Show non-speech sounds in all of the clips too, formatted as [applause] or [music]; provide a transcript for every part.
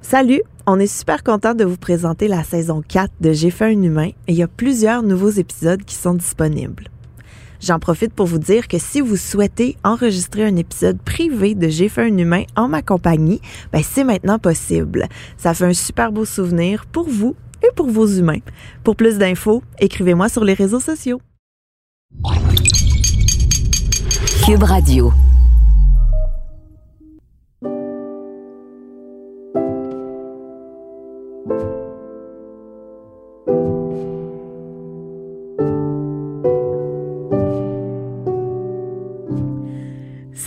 Salut, on est super content de vous présenter la saison 4 de J'ai fait un humain et il y a plusieurs nouveaux épisodes qui sont disponibles. J'en profite pour vous dire que si vous souhaitez enregistrer un épisode privé de J'ai fait un humain en ma compagnie, ben c'est maintenant possible. Ça fait un super beau souvenir pour vous et pour vos humains. Pour plus d'infos, écrivez-moi sur les réseaux sociaux. Cube Radio.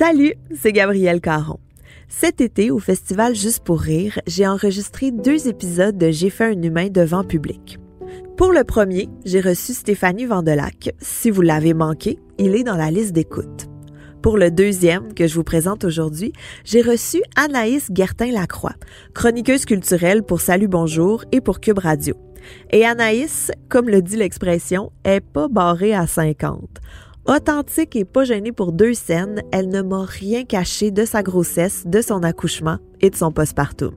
Salut, c'est Gabrielle Caron. Cet été, au festival Juste pour rire, j'ai enregistré deux épisodes de J'ai fait un humain devant public. Pour le premier, j'ai reçu Stéphanie Vandelac. Si vous l'avez manqué, il est dans la liste d'écoute. Pour le deuxième, que je vous présente aujourd'hui, j'ai reçu Anaïs Gertin-Lacroix, chroniqueuse culturelle pour Salut Bonjour et pour Cube Radio. Et Anaïs, comme le dit l'expression, est pas barrée à 50. Authentique et pas gênée pour deux scènes, elle ne m'a rien caché de sa grossesse, de son accouchement et de son postpartum.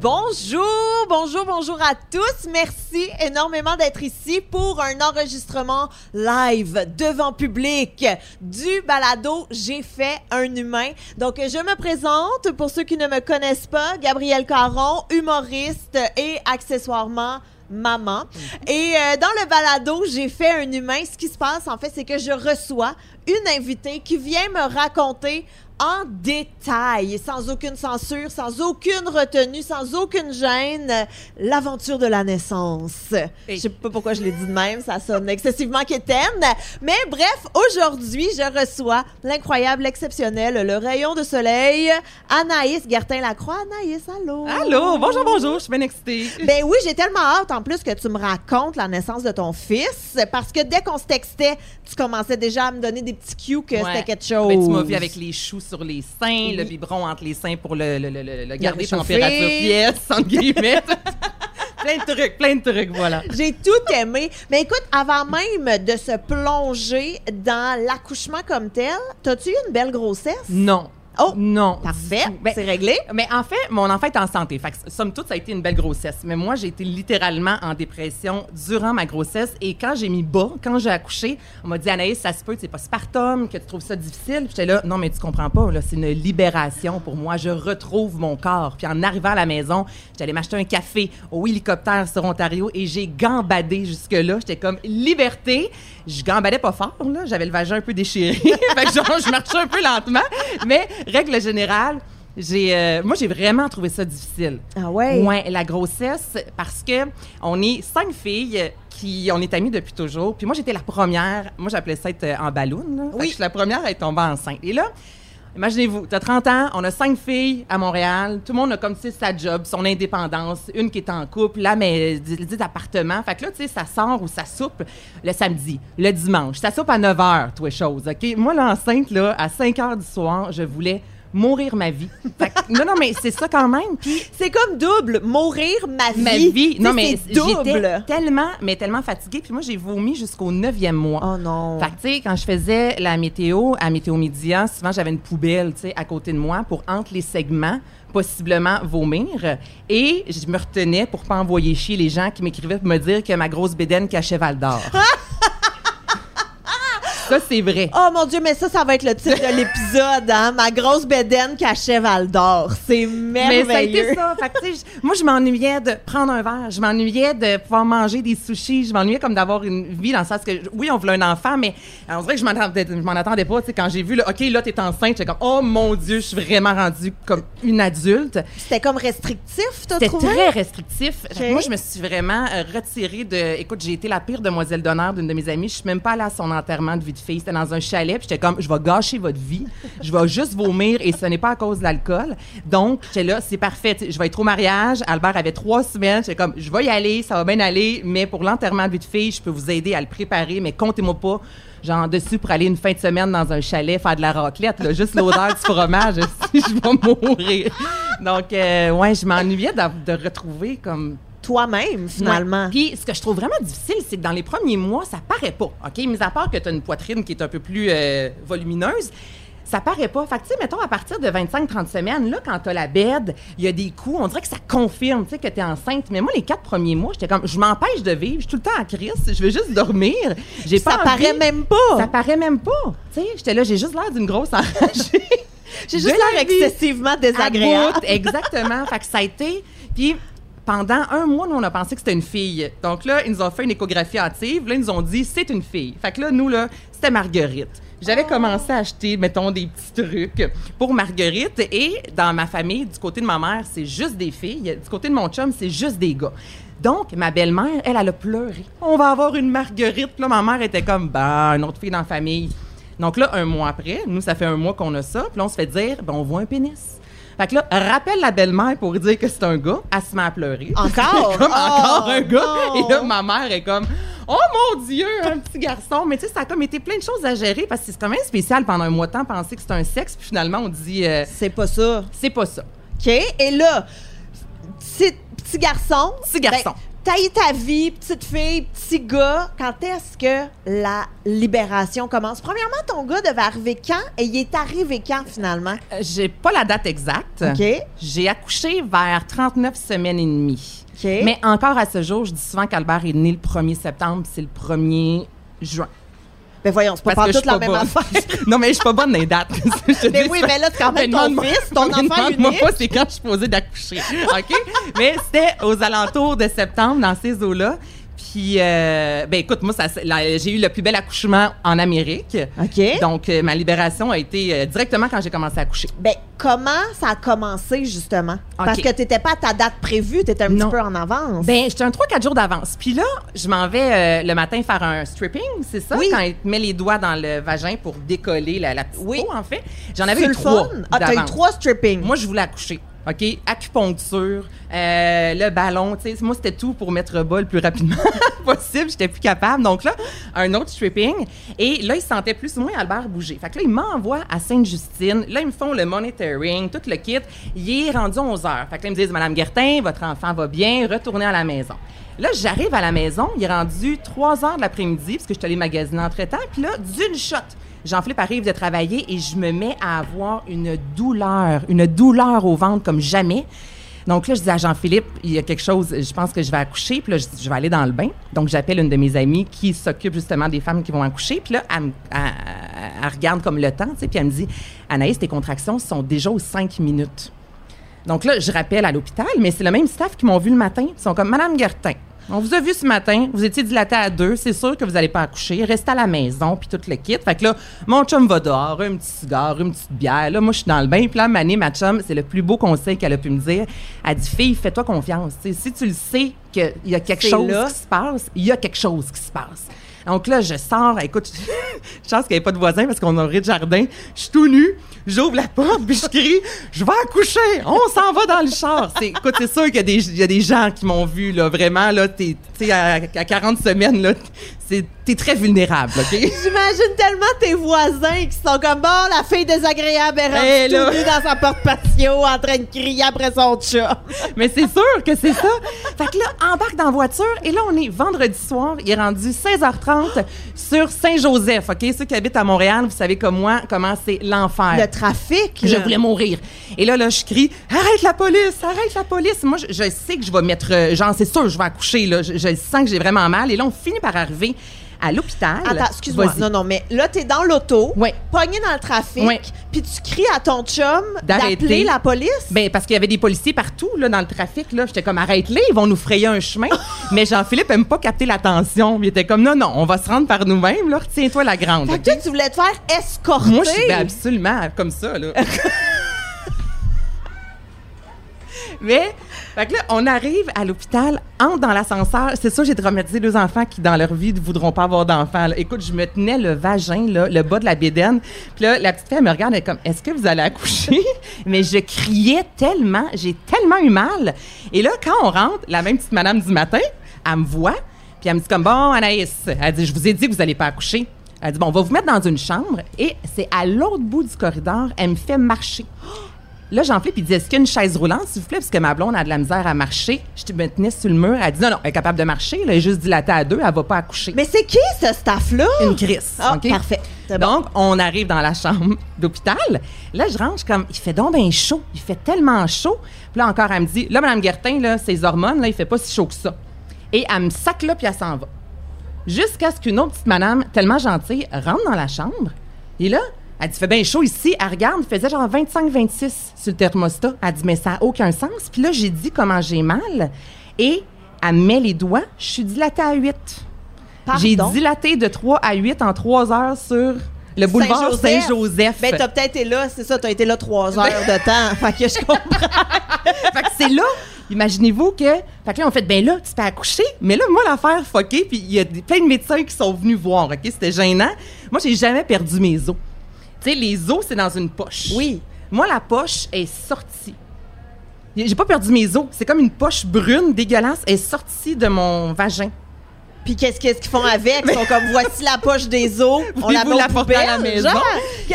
Bonjour, bonjour, bonjour à tous. Merci énormément d'être ici pour un enregistrement live devant public du balado J'ai fait un humain. Donc, je me présente pour ceux qui ne me connaissent pas, Gabrielle Caron, humoriste et accessoirement maman. Et euh, dans le balado, j'ai fait un humain. Ce qui se passe, en fait, c'est que je reçois une invitée qui vient me raconter en détail, sans aucune censure, sans aucune retenue, sans aucune gêne, l'aventure de la naissance. Je sais pas pourquoi je l'ai dit de même, ça sonne excessivement quétaine. Mais bref, aujourd'hui, je reçois l'incroyable, l'exceptionnel, le rayon de soleil, Anaïs Gertin-Lacroix. Anaïs, allô? Allô, bonjour, bonjour, je suis bien excitée. Ben oui, j'ai tellement hâte en plus que tu me racontes la naissance de ton fils, parce que dès qu'on se textait, tu commençais déjà à me donner des petits cues que Ouais. c'était quelque chose. Ben, tu m'as vu avec les choux sur les seins, le biberon entre les seins pour le, le, le, garder température pièce, entre guillemets. [laughs] plein de trucs, plein de trucs, voilà. J'ai tout aimé. Mais écoute, avant même de se plonger dans l'accouchement comme tel, t'as-tu eu une belle grossesse? Non. Oh, non. Parfait, Ben, c'est réglé. Mais en fait, mon enfant est en santé. Fait que, somme toute, ça a été une belle grossesse. Mais moi, j'ai été littéralement en dépression durant ma grossesse. Et quand j'ai mis bas, quand j'ai accouché, on m'a dit Anaïs, ça se peut, c'est pas spartum, que tu trouves ça difficile. J'étais là, non, mais tu comprends pas, là, c'est une libération pour moi. Je retrouve mon corps. Puis en arrivant à la maison, j'allais m'acheter un café au hélicoptère sur Ontario et j'ai gambadé jusque-là. J'étais comme liberté. Je gambadais pas fort, là. J'avais le vagin un peu déchiré. [laughs] fait que genre, je marchais un peu lentement. Mais règle générale, j'ai, euh, moi, j'ai vraiment trouvé ça difficile. Ah ouais? Ouais, la grossesse, parce que on est cinq filles qui, on est amies depuis toujours. Puis moi, j'étais la première. Moi, j'appelais ça être euh, en ballon. Oui. Je suis la première à être tombée enceinte. Et là, imaginez-vous, t'as 30 ans, on a cinq filles à Montréal. Tout le monde a comme, tu sa job, son indépendance. Une qui est en couple, là, mais dit, dit appartement. Fait que là, tu sais, ça sort ou ça soupe le samedi, le dimanche. Ça soupe à 9 h, toi, chose. OK? Moi, l'enceinte, là, à 5 h du soir, je voulais mourir ma vie. Fait que- non, non, mais c'est ça quand même. Puis C'est comme double, mourir ma vie. ma vie. Tu Non, mais c'est double. j'étais tellement, mais tellement fatiguée. Puis moi, j'ai vomi jusqu'au neuvième mois. Oh non. Fait que, tu sais, quand je faisais la météo à Météo Média, souvent, j'avais une poubelle, tu sais, à côté de moi pour, entre les segments, possiblement vomir. Et je me retenais pour pas envoyer chier les gens qui m'écrivaient pour me dire que ma grosse bédaine cachait Val d'Or. [laughs] ça, c'est vrai. Oh mon Dieu, mais ça, ça va être le titre de l'épisode, hein? Ma grosse bédaine cachait Val d'Or. C'est Mais ça a été merveilleux. ça. Fait que, moi, je m'ennuyais de prendre un verre. Je m'ennuyais de pouvoir manger des sushis. Je m'ennuyais comme d'avoir une vie dans le sens que, oui, on voulait un enfant, mais on dirait que je m'en attendais, attendais pas. Tu sais, quand j'ai vu, là, OK, là, t'es enceinte, j'étais comme, oh mon Dieu, je suis vraiment rendue comme une adulte. C'était comme restrictif, t'as C'était trouvé? très restrictif. Moi, je me suis vraiment euh, retirée de. Écoute, j'ai été la pire demoiselle d'honneur d'une de mes amies. Je suis même pas allée à son enterrement de vie de fille. C'était dans un chalet. Puis j'étais comme, je vais gâcher votre vie. Je vais juste vomir et ce n'est pas à cause de l'alcool. Donc, j'étais là, c'est parfait. Je vais être au mariage. Albert avait trois semaines. J'étais comme, je vais y aller, ça va bien aller. Mais pour l'enterrement de vie de fille, je peux vous aider à le préparer. Mais comptez-moi pas. Genre dessus pour aller une fin de semaine dans un chalet faire de la raclette, juste l'odeur du fromage, [laughs] je vais mourir. Donc, euh, ouais, je m'ennuyais de retrouver comme toi-même, finalement. Puis ce que je trouve vraiment difficile, c'est que dans les premiers mois, ça paraît pas. OK? Mis à part que tu as une poitrine qui est un peu plus euh, volumineuse, ça paraît pas. Fait que, tu sais, mettons, à partir de 25-30 semaines, là, quand t'as la bed, il y a des coups, on dirait que ça confirme, tu sais, que t'es enceinte. Mais moi, les quatre premiers mois, j'étais comme, je m'empêche de vivre, je suis tout le temps en crise, je veux juste dormir. J'ai pas ça envie. paraît même pas. Ça paraît même pas. Tu sais, j'étais là, j'ai juste l'air d'une grosse enragée. [laughs] J'ai juste l'air excessivement désagréable. exactement. fait que ça a été. Puis pendant un mois, nous, on a pensé que c'était une fille. Donc là, ils nous ont fait une échographie hâtive. Là, ils nous ont dit c'est une fille. Fait que là, nous, là, c'était Marguerite. J'avais commencé à acheter, mettons, des petits trucs pour Marguerite. Et dans ma famille, du côté de ma mère, c'est juste des filles. Du côté de mon chum, c'est juste des gars. Donc, ma belle-mère, elle, elle a pleuré. On va avoir une Marguerite. Puis Là, ma mère était comme, ben, une autre fille dans la famille. Donc là, un mois après, nous, ça fait un mois qu'on a ça. Puis là, on se fait dire, ben, on voit un pénis. Fait que là, rappelle la belle-mère pour dire que c'est un gars. Elle se met à pleurer. Encore? [laughs] comme Oh, encore un gars. non. Et là, ma mère est comme, oh mon Dieu, un petit garçon. Mais tu sais, ça a comme été plein de choses à gérer parce que c'est quand même spécial pendant un mois de temps penser que c'est un sexe. Puis finalement, on dit, euh, C'est pas ça. c'est pas ça. OK? Et là, petit, petit garçon. Petit garçon. Ben, Eu ta vie, petite fille, petit gars. Quand est-ce que la libération commence? Premièrement, ton gars devait arriver quand et il est arrivé quand finalement? Euh, J'ai pas la date exacte. OK? J'ai accouché vers 39 semaines et demie. Mais encore à ce jour, je dis souvent qu'Albert est né le 1er septembre, c'est le 1er juin. Ben voyons, c'est pas, que toute la même pas affaire. bonne. [laughs] non, mais je suis pas bonne dans les dates. [laughs] Mais dis oui, ça. mais là, c'est quand même Mais ton demande-moi- fils, ton mais [laughs] enfant unique. pas c'est quand je suis posée d'accoucher. OK? mais c'était aux alentours de septembre, dans ces eaux-là. Puis, euh, ben écoute, moi, j'ai eu le plus bel accouchement en Amérique. OK. Donc, euh, ma libération a été euh, directement quand j'ai commencé à accoucher. Ben, comment ça a commencé, justement? Parce que t'étais pas à ta date prévue, t'étais un Non. petit peu en avance. Ben, j'étais un 3-4 jours d'avance. Puis là, je m'en vais euh, le matin faire un stripping, c'est ça? Oui. Quand il te met les doigts dans le vagin pour décoller la, la petite Oui. peau, en fait. J'en avais eu trois? Ah, t'as eu trois stripping. Moi, je voulais accoucher. OK? Acupuncture, euh, le ballon, tu sais. Moi, c'était tout pour mettre bas le plus rapidement [laughs] possible. J'étais plus capable. Donc là, un autre stripping. Et là, ils sentaient plus ou moins Albert bouger. Fait que là, ils m'envoient à Sainte-Justine. Là, ils me font le monitoring, tout le kit. Il est rendu 11 heures. Fait que là, ils me disent, Madame Guertin, votre enfant va bien, retournez à la maison. Là, j'arrive à la maison, il est rendu 3 heures de l'après-midi, parce que je suis allée magasiner entre-temps. Puis là, d'une shot, Jean-Philippe arrive de travailler et je me mets à avoir une douleur, une douleur au ventre comme jamais. Donc là, je dis à Jean-Philippe, il y a quelque chose, je pense que je vais accoucher. Puis là, je, vais aller dans le bain. Donc, j'appelle une de mes amies qui s'occupe justement des femmes qui vont accoucher. Puis là, elle, regarde comme le temps, tu sais, puis elle me dit, Anaïs, tes contractions sont déjà aux 5 minutes. Donc là, je rappelle à l'hôpital, mais c'est le même staff qui m'ont vu le matin. Ils sont comme, Madame Gertin, on vous a vu ce matin, vous étiez dilatée à deux, c'est sûr que vous n'allez pas accoucher, restez à la maison, puis tout le kit. Fait que là, mon chum va dehors, un petit cigare, une petite bière. Là, moi, je suis dans le bain, puis là, Mané, ma chum, c'est le plus beau conseil qu'elle a pu me dire. Elle dit, fille, fais-toi confiance. Si tu le sais qu'il y a quelque chose là. qui se passe, il y a quelque chose qui se passe. Donc là, je sors, écoute, [laughs] je chance qu'il n'y avait pas de voisins parce qu'on a un rez-de-jardin. Je suis tout nu, j'ouvre la porte, puis je crie « Je vais accoucher! On s'en va dans le char! » C'est- Écoute, c'est sûr qu'il y, a des- gens qui m'ont vu, là, vraiment, là, t'es, à, à 40 semaines, là, c'est, t'es très vulnérable, OK? [laughs] J'imagine tellement tes voisins qui sont comme bon, la fille désagréable est Eh, tout nue dans sa porte patio en train de crier après son chat. [laughs] Mais c'est sûr que c'est ça. Fait que là, embarque dans la voiture et là, on est vendredi soir. Il est rendu 16h30 sur Saint-Joseph. OK? Ceux qui habitent à Montréal, vous savez comme moi comment c'est l'enfer. Le trafic. Je voulais mourir. Et là, là, je crie Arrête la police, arrête la police. Moi, je, je sais que je vais mettre. euh, genre, c'est sûr, je vais accoucher. Là. Je, je sens que j'ai vraiment mal. Et là, on finit par arriver à l'hôpital. Attends, excuse-moi. Non, non, mais là, t'es dans l'auto, Ouais. pogné dans le trafic, Ouais. puis tu cries à ton chum d'appeler la police? Ben, parce qu'il y avait des policiers partout, là, dans le trafic, là. J'étais comme, arrête-les, ils vont nous frayer un chemin. [laughs] Mais Jean-Philippe aime pas capter l'attention. Il était comme, non, non, on va se rendre par nous-mêmes, là. Retiens-toi la grande. fait que toi, tu voulais te faire escorter. Moi, je suis ben, absolument comme ça, là. [laughs] Mais, fait que là, on arrive à l'hôpital, entre dans l'ascenseur. C'est sûr, j'ai traumatisé deux enfants qui, dans leur vie, ne voudront pas avoir d'enfants. Écoute, je me tenais le vagin, là, le bas de la bédaine. Puis là, la petite fille, elle me regarde, elle est comme, est-ce que vous allez accoucher? [laughs] Mais je criais tellement, j'ai tellement eu mal. Et là, quand on rentre, la même petite madame du matin, elle me voit, puis elle me dit comme, bon, Anaïs, elle dit, je vous ai dit que vous n'allez pas accoucher. Elle dit, bon, on va vous mettre dans une chambre. Et c'est à l'autre bout du corridor, elle me fait marcher. Là, Jean-Philippe, il dit Est-ce qu'il y a une chaise roulante, s'il vous plaît? Parce que ma blonde a de la misère à marcher. Je me tenais sur le mur. Elle dit Non, non, elle est capable de marcher. Là, elle est juste dilatée à deux. Elle va pas accoucher. Mais c'est qui, ce staff-là? Une crise. Ah, OK? parfait. Bon. Donc, on arrive dans la chambre d'hôpital. Là, je range comme, il fait donc bien chaud. Il fait tellement chaud. Puis là, encore, elle me dit, là, Mme Guertin, là, ses hormones, là, il fait pas si chaud que ça. Et elle me sac là, puis elle s'en va. Jusqu'à ce qu'une autre petite madame, tellement gentille, rentre dans la chambre. Et là, elle dit, fait bien chaud ici. Elle regarde, il faisait genre 25-26 sur le thermostat. Elle dit, mais ça n'a aucun sens. Puis là, j'ai dit comment j'ai mal. Et elle met les doigts. Je suis dilatée à 8. J'ai dilaté de 3 à 8 en 3 heures sur le boulevard Saint-Joseph. Saint-Joseph. Ben, t'as peut-être été là, c'est ça, t'as été là trois heures de temps. [laughs] Fait que je comprends. fait que c'est là, imaginez-vous que. Fait que là, on fait, ben là, tu peux accoucher. Mais là, moi, l'affaire fuckée, puis il y a des- plein de médecins qui sont venus voir, OK? C'était gênant. Moi, j'ai jamais perdu mes os. Tu sais, les os, c'est dans une poche. Oui. Moi, la poche est sortie. J'ai pas perdu mes os. C'est comme une poche brune, dégueulasse, est sortie de mon vagin. Puis qu'est-ce qu'est-ce qu'ils font avec? Ils sont comme, voici la poche des os. [laughs] On la met la porter à la maison?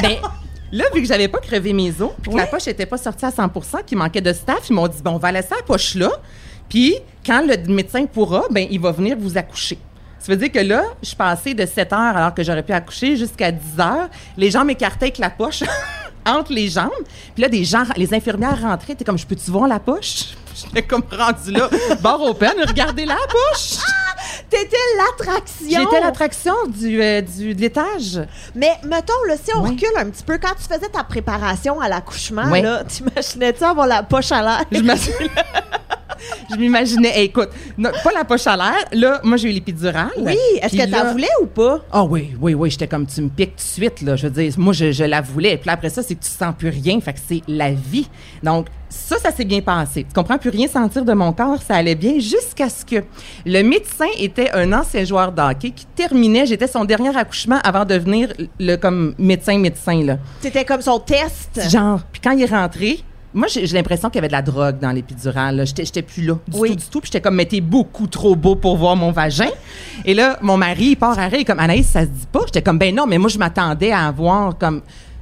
Ben, là, vu que j'avais pas crevé mes os, puis que Ouais. la poche était pas sortie à 100% qu'il manquait de staff, ils m'ont dit, bon, on va laisser la poche là, puis quand le médecin pourra, ben, il va venir vous accoucher. Ça veut dire que là, je passais de 7 heures alors que j'aurais pu accoucher jusqu'à 10 heures. Les gens m'écartaient avec la poche [laughs] entre les jambes. Puis là, des gens, les infirmières rentraient. T'es comme, je peux-tu voir la poche? [laughs] J'étais comme rendu là, [laughs] barre open, regardez la poche! T'étais l'attraction. J'étais l'attraction du, euh, du, de l'étage. Mais mettons, là, si on recule un petit peu, quand tu faisais ta préparation à l'accouchement, Ouais. là, t'imaginais-tu avoir la poche à l'air? Je Je m'imaginais, hey, écoute, non, pas la poche à l'air. Là, moi, j'ai eu l'épidurale. Oui, est-ce que t'en voulais ou pas? Ah oui, oui, oui, j'étais comme tu me piques tout de suite, là. Je veux dire, moi, je, je la voulais. Puis là, après ça, c'est que tu sens plus rien. Fait que c'est la vie. Donc, ça, ça s'est bien passé. Tu comprends? Plus rien sentir de mon corps, ça allait bien jusqu'à ce que le médecin était un ancien joueur de hockey qui terminait, j'étais son dernier accouchement avant de devenir le comme médecin-médecin, là. C'était comme son test. Genre, puis quand il est rentré, moi, j'ai l'impression qu'il y avait de la drogue dans l'épidurale. J'étais plus là, du Oui. tout, du tout. Puis j'étais comme, mais t'es beaucoup trop beau pour voir mon vagin. Et là, mon mari, il part à rire, comme, Anaïs, ça se dit pas? J'étais comme, ben non, mais moi, je m'attendais à avoir comme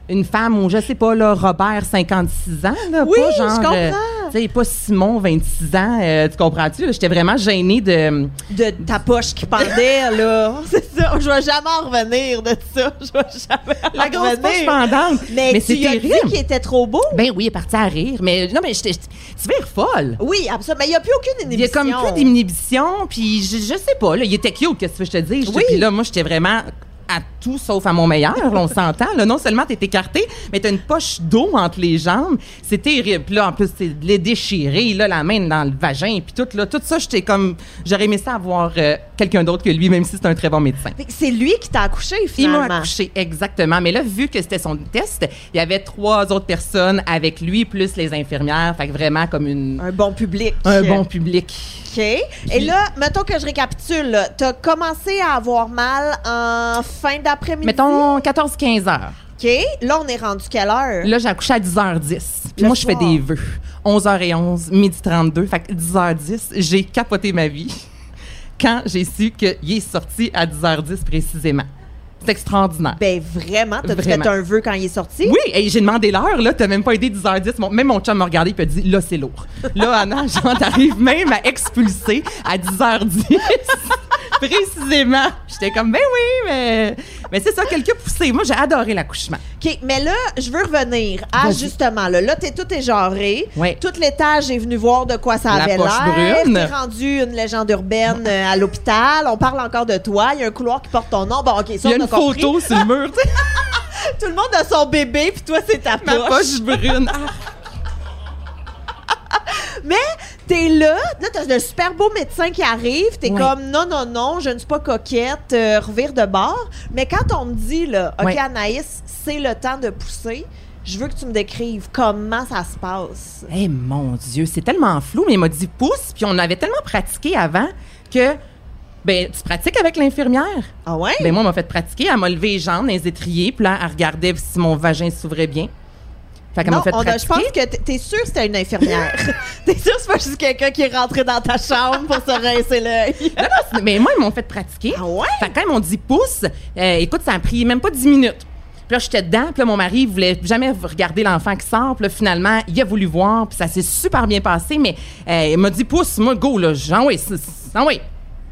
une femme ou je sais pas, là, Robert, 56 ans, là. Oui, pas je genre, comprends. euh, tu sais, pas Simon, 26 ans. euh, tu comprends-tu? J'étais vraiment gênée de. De ta poche qui pendait, là. [laughs] C'est ça. Je vais jamais en revenir de ça. Je vais jamais en La grosse poche pendante. Mais, mais tu as dit qu'il était trop beau? Ben oui, il est parti à rire. Mais non, mais j'étais. Tu vas folle. Oui, absolument. Mais il n'y a plus aucune Il y a inhibition. comme plus d'inhibition, puis je, je sais pas, là, il était cute, qu'est-ce que je te dis? Oui. Puis là, moi, j'étais vraiment à tout sauf à mon meilleur, là, on s'entend. Là, non seulement t'es écarté, mais t'as une poche d'eau entre les jambes. C'est terrible. Puis là, en plus, c'est les déchiré, là, la main dans le vagin, puis tout, là, tout ça, j'étais comme... J'aurais aimé ça avoir euh, quelqu'un d'autre que lui, même si c'est un très bon médecin. C'est lui qui t'a accouché, Il finalement. m'a accouché, exactement. Mais là, vu que c'était son test, il y avait trois autres personnes avec lui, plus les infirmières. Fait que vraiment comme une, Un bon public. un bon public. OK. Et là, mettons que je récapitule. T'as commencé à avoir mal en fin d'après-midi? Mettons 14-15 heures. OK. Là, on est rendu quelle heure? Là, j'ai accouché à 10h10. Puis moi, je fais des vœux. 11h11, midi 32. Fait que 10h10, j'ai capoté ma vie [laughs] quand j'ai su qu'il est sorti à 10h10 précisément. C'est extraordinaire. Ben, vraiment? T'as-tu fait un vœu quand il est sorti? Oui, et j'ai demandé l'heure, là, t'as même pas aidé 10h10. Mon- même mon chum m'a regardé et a dit, là, c'est lourd. Là, Anna, [laughs] genre, t'arrives même à expulser à 10h10. [laughs] Précisément. J'étais comme, ben oui, mais, mais c'est ça, quelques poussées. Moi, j'ai adoré l'accouchement. OK, mais là, je veux revenir à justement, là, là t'es tout éjarré. Ouais. Tout l'étage est venu voir de quoi ça La avait poche l'air. T'es rendu une légende urbaine euh, à l'hôpital. On parle encore de toi. Il y a un couloir qui porte ton nom. Bon, OK, ça, Il y a on une a photo sur le mur, [laughs] Tout le monde a son bébé, puis toi, c'est ta ma poche. poche brune. Ah, [laughs] Mais t'es là, là, t'as un super beau médecin qui arrive. T'es comme, non, non, non, je ne suis pas coquette, euh, revire de bord. Mais quand on me dit, là, OK. Anaïs, c'est le temps de pousser, je veux que tu me décrives comment ça se passe. Eh mon Dieu, c'est tellement flou, mais il m'a dit pousse, puis on avait tellement pratiqué avant que. Ben, tu pratiques avec l'infirmière? Ah ouais? Ben, moi, elle m'a fait pratiquer. Elle m'a levé les jambes, les étriers, puis là, elle regardait si mon vagin s'ouvrait bien. Fait qu'elle non, m'a fait on a- je pense que t'es- sûr que c'était une infirmière. [laughs] t'es sûr que c'est pas juste quelqu'un qui est rentré dans ta chambre pour se rincer l'œil. [laughs] Non, non, c'est- mais moi, ils m'ont fait pratiquer. Ah ouais? Fait que quand ils m'ont dit pousse, euh, écoute, ça a pris même pas 10 minutes. Puis là, j'étais dedans. Puis là, mon mari voulait jamais regarder l'enfant qui sort. Puis là, finalement, il a voulu voir. Puis ça s'est super bien passé. Mais euh, il m'a dit, pousse, moi, go, là. J'en oui, oui.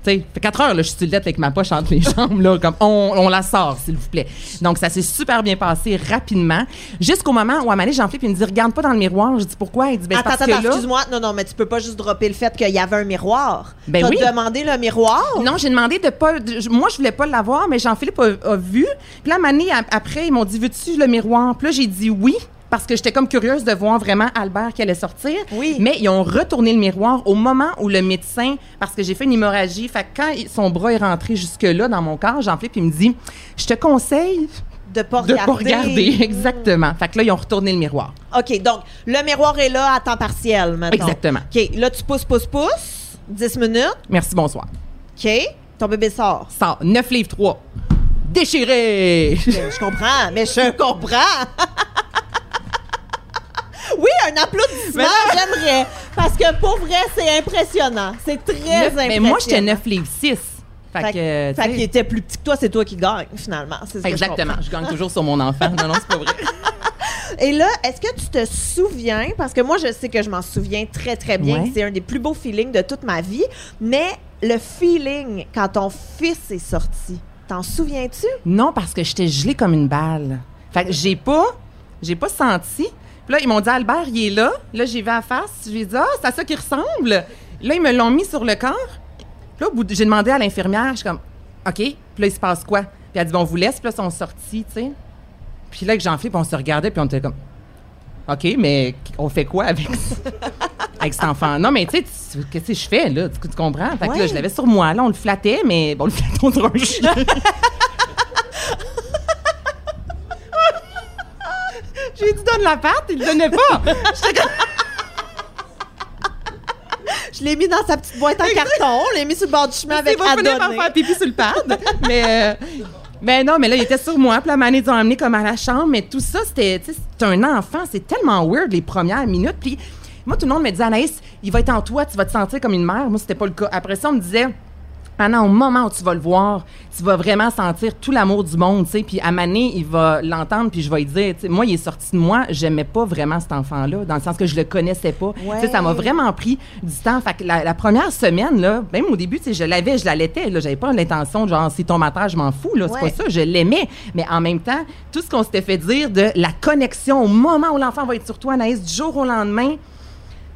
Tu sais, fait 4 heures, là, je suis sur avec ma poche entre les [laughs] jambes, là, comme on, on la sort, s'il vous plaît. Donc, ça s'est super bien passé rapidement. Jusqu'au moment où Amélie, Jean-Philippe, il me dit, regarde pas dans le miroir. Je dis, pourquoi? Il dit, ben, attends, parce attends, excuse-moi. Non, non, mais tu peux pas juste dropper le fait qu'il y avait un miroir. Ben T'as oui. demandé le miroir? Non, j'ai demandé de pas. de- moi, je voulais pas l'avoir, mais Jean-Philippe a, a vu. Puis là, Mané, après, ils m'ont dit Veux-tu le miroir? Puis là, j'ai dit oui. Parce que j'étais comme curieuse de voir vraiment Albert qui allait sortir. Oui. Mais ils ont retourné le miroir au moment où le médecin, parce que j'ai fait une hémorragie, fait que quand son bras est rentré jusque-là dans mon corps, Jean-Philippe, il me dit Je te conseille De pas de regarder. pas regarder. Exactement. Fait que là, ils ont retourné le miroir. OK, donc le miroir est là à temps partiel maintenant. Exactement. OK, là, tu pousses, pousses, pousses. 10 minutes. Merci, bonsoir. OK, ton bébé sort. Ça, 9 livres 3. Déchiré! Je comprends, mais je comprends. [laughs] oui, un applaudissement, j'aimerais. Parce que pour vrai, c'est impressionnant. C'est très Neuf- impressionnant. mais moi, j'étais 9 livres 6. Fait, que, fait qu'il était plus petit que toi, c'est toi qui gagne, finalement. C'est ce je Exactement. Je, gagne toujours sur mon enfant. Non, non, c'est pas vrai. [laughs] Et là, est-ce que tu te souviens, parce que moi, je sais que je m'en souviens très, très bien, Ouais. c'est un des plus beaux feelings de toute ma vie, mais le feeling quand ton fils est sorti, t'en souviens-tu? Non, parce que j'étais gelée comme une balle. Fait que j'ai pas, j'ai pas senti. Puis là, ils m'ont dit, Albert, il est là. Là, j'ai vu à la face. J'ai dit, ah, c'est à ça qu'il ressemble. Là, ils me l'ont mis sur le corps. Puis là, au bout de- j'ai demandé à l'infirmière, je suis comme, OK. Puis là, il se passe quoi? Puis elle a dit, bon, on vous laisse. Puis là, ils sont sortis, tu sais. Puis là, avec Jean-Philippe, on se regardait, puis on était comme, OK, mais on fait quoi avec, [laughs] avec cet enfant? Non, mais tu sais, qu'est-ce que je fais, là? Tu, tu comprends? Fait que Ouais. là, je l'avais sur moi. Là, on le flattait, mais bon, on le flattait contre un chien. [laughs] J'ai dit, donne la patte, il le donnait pas. [laughs] J'étais comme, Je l'ai mis dans sa petite boîte en carton, je l'ai mis sur le bord du chemin avec il va finir par Adonné. faire pipi sur le pad. [laughs] mais, euh, mais non, mais là, il était sur moi. Puis la manée, ils ont emmené comme à la chambre. Mais tout ça, c'était, c'est un enfant. C'est tellement weird les premières minutes. Puis moi, tout le monde me disait, Anaïs, il va être en toi, tu vas te sentir comme une mère. Moi, c'était pas le cas. Après ça, on me disait, Anna, au moment où tu vas le voir, tu vas vraiment sentir tout l'amour du monde, tu sais. Puis à Mané, il va l'entendre, puis je vais lui dire, tu sais, moi, il est sorti de moi, j'aimais pas vraiment cet enfant-là, dans le sens que je le connaissais pas. Tu sais, ça m'a Ouais. vraiment pris du temps. Fait que la, la première semaine, là, même au début, tu sais, je l'avais, je l'allaitais, là. J'avais pas l'intention, de genre, c'est ton matin, je m'en fous, là. C'est Ouais. pas ça, je l'aimais. Mais en même temps, tout ce qu'on s'était fait dire de la connexion au moment où l'enfant va être sur toi, Anaïs, du jour au lendemain,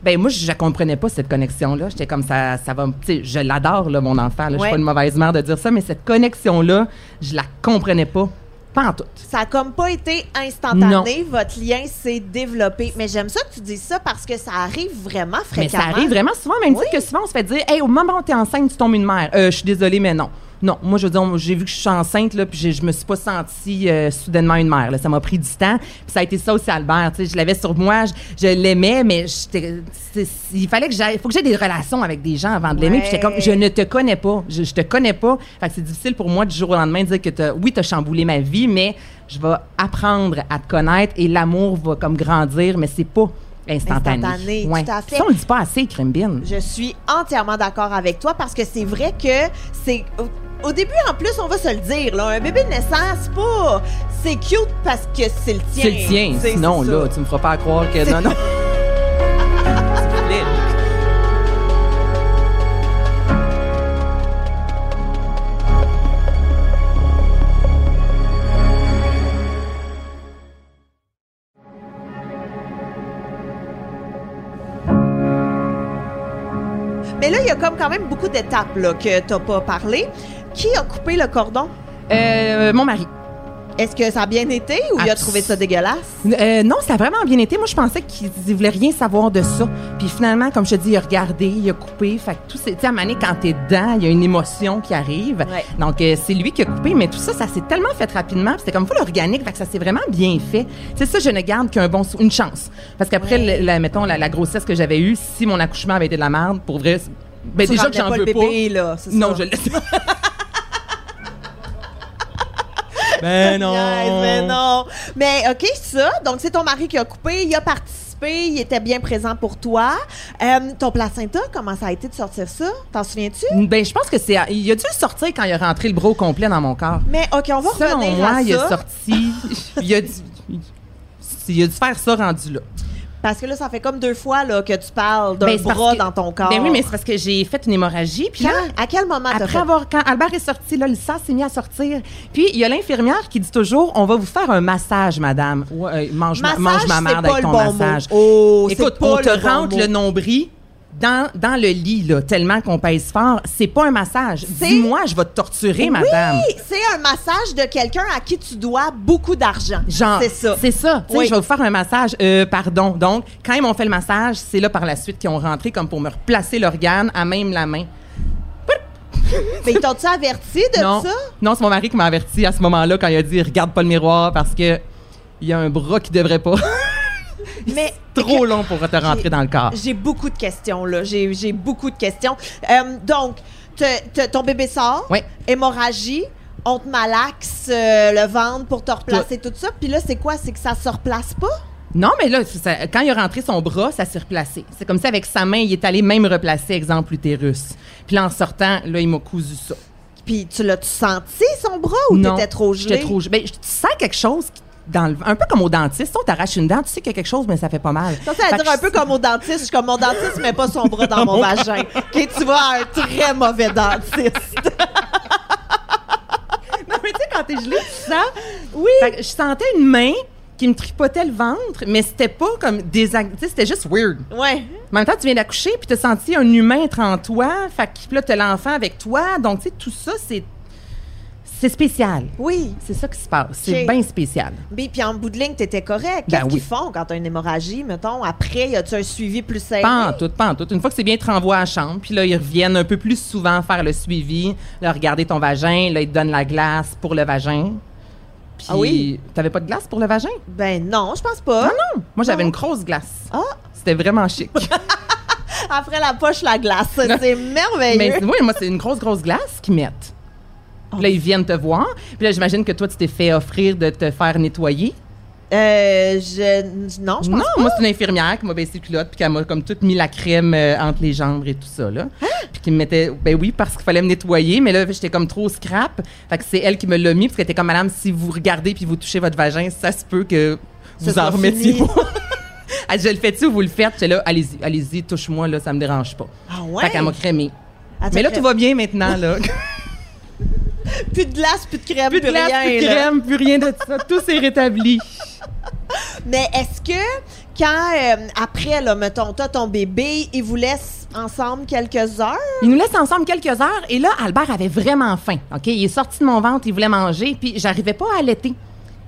ben moi, je ne comprenais pas cette connexion-là. J'étais comme ça, ça va. Tu sais, je l'adore, là, mon enfant. là. Je suis Ouais. pas une mauvaise mère de dire ça, mais cette connexion-là, je la comprenais pas. Pas en tout. Ça a comme pas été instantané, votre lien s'est développé. Mais j'aime ça que tu dises ça parce que ça arrive vraiment Mais fréquemment. ça arrive vraiment souvent, même Oui. que souvent on se fait dire, hey, au moment où tu es enceinte, tu tombes une mère. Euh, je suis désolée, mais non. Non, moi, je veux dire, j'ai vu que je suis enceinte, là, puis j'ai- je me suis pas sentie euh, soudainement une mère. Là. Ça m'a pris du temps. Puis ça a été ça aussi, Albert. Tu sais, je l'avais sur moi, je, je l'aimais, mais il fallait que j'aille. Il faut que j'aie des relations avec des gens avant de l'aimer. Puis j'étais comme, je ne te connais pas. Je, je te connais pas. Fait que c'est difficile pour moi du jour au lendemain de dire que t'as- oui, tu as chamboulé ma vie, mais je vais apprendre à te connaître et l'amour va comme grandir, mais c'est pas instantané. Instantané, Ouais. tout à fait. Ça, on le dit pas assez, Crimbine. Je suis entièrement d'accord avec toi parce que c'est vrai que c'est. Au, début, en plus, on va se le dire, là, un bébé de naissance, c'est pas. C'est cute parce que c'est le tien. C'est le tien. C'est- Sinon, c'est là, tu me feras pas croire que. Non, non. Mais là, il y a comme quand même beaucoup d'étapes là, que t'as pas parlé. Qui a coupé le cordon? Euh, mon mari. Est-ce que ça a bien été ou il a trouvé ça dégueulasse? Euh, non, ça a vraiment bien été. Moi, je pensais qu'il il voulait rien savoir de ça. Puis finalement, comme je te dis, il a regardé, il a coupé. Fait que tout c'est, tu sais, à donné, quand t'es dedans, il y a une émotion qui arrive. Ouais. Donc, euh, c'est lui qui a coupé. Mais tout ça, ça s'est tellement fait rapidement. C'était comme full organique. Fait que ça s'est vraiment bien fait. C'est ça, je ne garde qu'un bon, une chance. Parce qu'après, Ouais. la, mettons, la, la grossesse que j'avais eue, si mon accouchement avait été de la merde, pour vrai, c'est- ben Tu déjà que j'en pas veux le pas. bébé, là, Non, ça. je le laisse pas. [laughs] [laughs] ben non. Niaise, mais non. Mais OK, ça, donc c'est ton mari qui a coupé, il a participé il était bien présent pour toi. Euh, ton placenta, comment ça a été de sortir ça? T'en souviens-tu? Ben, je pense que c'est. Il a dû sortir quand il a rentré le au complet dans mon corps. Mais OK, on va Selon revenir moi, à il a ça. sorti. [laughs] il, a dû, il a dû faire ça rendu là. Parce que là, ça fait comme deux fois là, que tu parles d'un Ben, bras que- dans ton corps. Ben oui, mais c'est parce que j'ai fait une hémorragie. Puis Quand? À quel moment Après fait? avoir, quand Albert est sorti, là, le sang s'est mis à sortir. Puis il y a l'infirmière qui dit toujours On va vous faire un massage, madame. Ouais, euh, mange, ma, Massage, mange ma merde pas avec ton bon massage. Oh, c'est Écoute, on te bon rentre mot. le nombril dans, dans le lit, là, tellement qu'on pèse fort. C'est pas un massage. Dis-moi, je vais te torturer, madame. Oui, c'est un massage de quelqu'un à qui tu dois beaucoup d'argent. Genre, C'est ça. C'est ça. Oui. je vais vous faire un massage. Euh, pardon. Donc, quand ils m'ont fait le massage, c'est là par la suite qu'ils ont rentré comme pour me replacer l'organe à même la main. [laughs] Mais ils t'ont-tu averti de non, ça? non, c'est mon mari qui m'a averti à ce moment-là quand il a dit regarde pas le miroir parce que il y a un bras qui devrait pas. Mais Trop long pour te rentrer dans le corps. J'ai beaucoup de questions, là. J'ai beaucoup de questions. Euh, donc, te- te- ton bébé sort, Oui. hémorragie, on te malaxe euh, le ventre pour te replacer tout ça. Puis là, c'est quoi? C'est que ça se replace pas? Non, mais là, ça- quand il a rentré son bras, ça s'est replacé. C'est comme ça, avec sa main, il est allé même replacer, exemple, l'utérus. Puis là, en sortant, là, il m'a cousu ça. Puis tu l'as-tu senti, son bras, ou t'étais trop gelé? J'étais trop gelé. Ben, tu sens quelque chose qui- un peu comme au dentiste. On t'arrache une dent, tu sais qu'il y a quelque chose, mais ça fait pas mal. Ça, ça veut dire un peu comme au dentiste. Je suis comme mon dentiste met pas son bras dans [laughs] mon vagin. [laughs] OK, tu vois, un très mauvais dentiste. [laughs] Non, mais tu sais, quand t'es gelé, tu sens. Oui. Fait que je sentais une main qui me tripotait le ventre, mais c'était pas comme des. Tu sais, c'était juste weird. Ouais. En même temps, tu viens d'accoucher, puis t'as senti un humain être en toi. Fait que là, t'as l'enfant avec toi. Donc, tu sais, tout ça, c'est. C'est spécial. Oui. C'est ça qui se passe. C'est bien spécial. Puis, puis en bout de ligne, t'étais correct. Ben Qu'est-ce qu'ils oui. font quand t'as une hémorragie, mettons? Après, y a-tu un suivi plus serré? Pas en tout, pas en tout. Une fois que c'est bien, ils te renvoient à la chambre. Puis là, ils reviennent un peu plus souvent faire le suivi. Là, regarder ton vagin. Là, ils te donnent la glace pour le vagin. Puis, Ah oui? T'avais pas de glace pour le vagin? Ben non, je pense pas. Non, non. Moi, j'avais une grosse glace. Ah, C'était vraiment chic. [laughs] après la poche, la glace. [laughs] C'est merveilleux. Mais c'est- oui, moi, c'est une grosse, grosse glace qu'ils mettent. Puis là, ils viennent te voir. Puis là, j'imagine que toi, tu t'es fait offrir de te faire nettoyer. Euh, je... Non, je pense non, pas. moi, c'est une infirmière qui m'a baissé le culotte puis qui m'a comme tout mis la crème euh, entre les jambes et tout ça, là. Hein? Puis qui me mettait... Ben oui, parce qu'il fallait me nettoyer, mais là, j'étais comme trop scrap. Fait que c'est elle qui me l'a mis parce qu'elle était comme, madame, si vous regardez puis vous touchez votre vagin, ça se peut que vous en remettiez pas. [laughs] Elle je le fais-tu ou vous le faites? J'étais là, allez-y, allez-y, touche-moi, là, ça me dérange pas. Ah ouais? Fait qu'elle m'a crémé. Attends, Mais là, crème. tout va bien maintenant, là. [laughs] Plus de glace, plus de crème, plus de glace, rien. plus de crème, plus rien de ça. Tout s'est rétabli. [laughs] Mais est-ce que quand, euh, après, là, mettons, t'as ton bébé, ils vous laissent ensemble quelques heures? Il nous laisse ensemble quelques heures et là, Albert avait vraiment faim. OK? Il est sorti de mon ventre, il voulait manger, puis j'arrivais pas à allaiter.